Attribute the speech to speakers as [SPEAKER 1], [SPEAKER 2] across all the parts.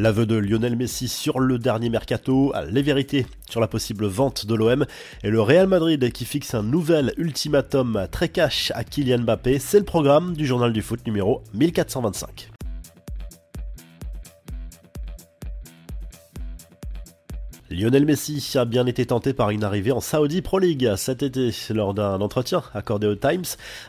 [SPEAKER 1] L'aveu de Lionel Messi sur le dernier mercato, les vérités sur la possible vente de l'OM et le Real Madrid qui fixe un nouvel ultimatum très cash à Kylian Mbappé, c'est le programme du journal du foot numéro 1425. Lionel Messi a bien été tenté par une arrivée en Saudi Pro League cet été. Lors d'un entretien accordé au Times,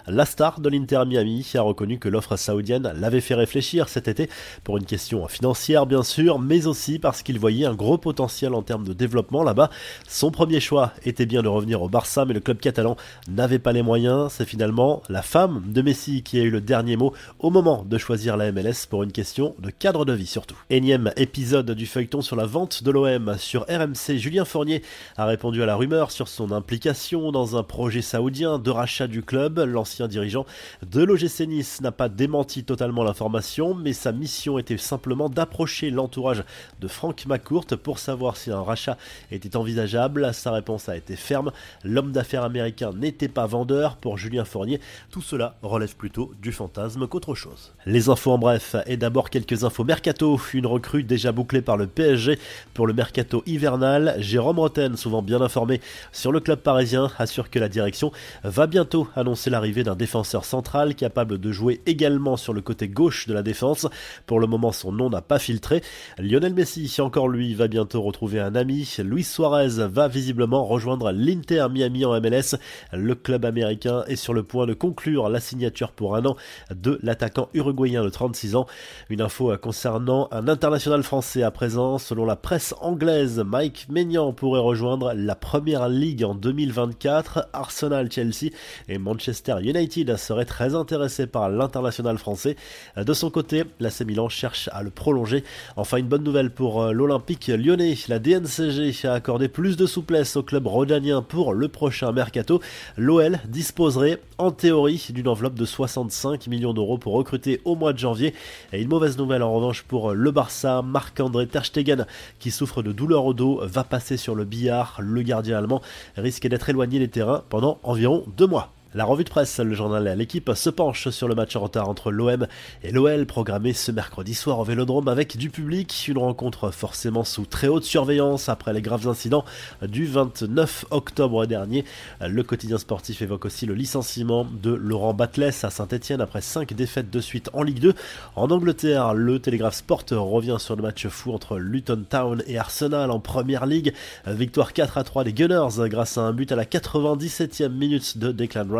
[SPEAKER 1] la star de l'Inter Miami a reconnu que l'offre saoudienne l'avait fait réfléchir cet été pour une question financière bien sûr, mais aussi parce qu'il voyait un gros potentiel en termes de développement là-bas. Son premier choix était bien de revenir au Barça, mais le club catalan n'avait pas les moyens. C'est finalement la femme de Messi qui a eu le dernier mot au moment de choisir la MLS pour une question de cadre de vie surtout. Énième épisode du feuilleton sur la vente de l'OM sur RMC, Julien Fournier a répondu à la rumeur sur son implication dans un projet saoudien de rachat du club. L'ancien dirigeant de l'OGC Nice n'a pas démenti totalement l'information, mais sa mission était simplement d'approcher l'entourage de Franck McCourt pour savoir si un rachat était envisageable. Sa réponse a été ferme. L'homme d'affaires américain n'était pas vendeur pour Julien Fournier. Tout cela relève plutôt du fantasme qu'autre chose. Les infos en bref et d'abord quelques infos mercato. Une recrue déjà bouclée par le PSG pour le mercato Jérôme Roten, souvent bien informé sur le club parisien, assure que la direction va bientôt annoncer l'arrivée d'un défenseur central capable de jouer également sur le côté gauche de la défense. Pour le moment, son nom n'a pas filtré. Lionel Messi, encore lui, va bientôt retrouver un ami. Luis Suarez va visiblement rejoindre l'Inter Miami en MLS. Le club américain est sur le point de conclure la signature pour un an de l'attaquant uruguayen de 36 ans. Une info concernant un international français à présent. Selon la presse anglaise, Mike Maignan pourrait rejoindre la première ligue en 2024. Arsenal, Chelsea et Manchester United seraient très intéressés par l'international français. De son côté, l'AC Milan cherche à le prolonger. Enfin, une bonne nouvelle pour euh, l'Olympique lyonnais. La DNCG a accordé plus de souplesse au club rhodanien pour le prochain mercato. L'OL disposerait en théorie d'une enveloppe de 65 millions d'euros pour recruter au mois de janvier. Et une mauvaise nouvelle en revanche pour le Barça. Marc-André Terstegen, qui souffre de douleurs au va passer sur le billard. Le gardien allemand risque d'être éloigné des terrains pendant environ deux mois. La revue de presse, le journal L'équipe se penche sur le match en retard entre l'OM et l'OL programmé ce mercredi soir au Vélodrome avec du public. Une rencontre forcément sous très haute surveillance après les graves incidents du 29 octobre dernier. Le quotidien sportif évoque aussi le licenciement de Laurent Batles à Saint-Etienne après 5 défaites de suite en Ligue 2. En Angleterre, le Telegraph Sport revient sur le match fou entre Luton Town et Arsenal en Première Ligue. Victoire 4 à 3 des Gunners grâce à un but à la 97e minute de Declan Rice.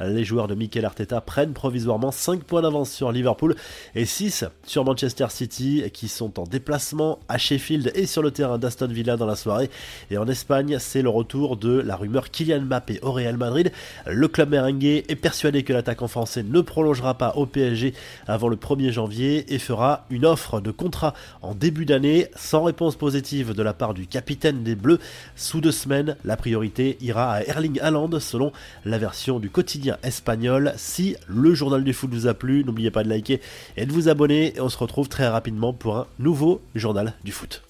[SPEAKER 1] Les joueurs de Mikel Arteta prennent provisoirement 5 points d'avance sur Liverpool et 6 sur Manchester City qui sont en déplacement à Sheffield et sur le terrain d'Aston Villa dans la soirée. Et en Espagne, c'est le retour de la rumeur Kylian Mbappé au Real Madrid. Le club merengue est persuadé que l'attaquant français ne prolongera pas au PSG avant le 1er janvier et fera une offre de contrat en début d'année sans réponse positive de la part du capitaine des Bleus. Sous deux semaines, la priorité ira à Erling Haaland selon la du quotidien espagnol. Si le journal du foot vous a plu, n'oubliez pas de liker et de vous abonner. Et on se retrouve très rapidement pour un nouveau journal du foot.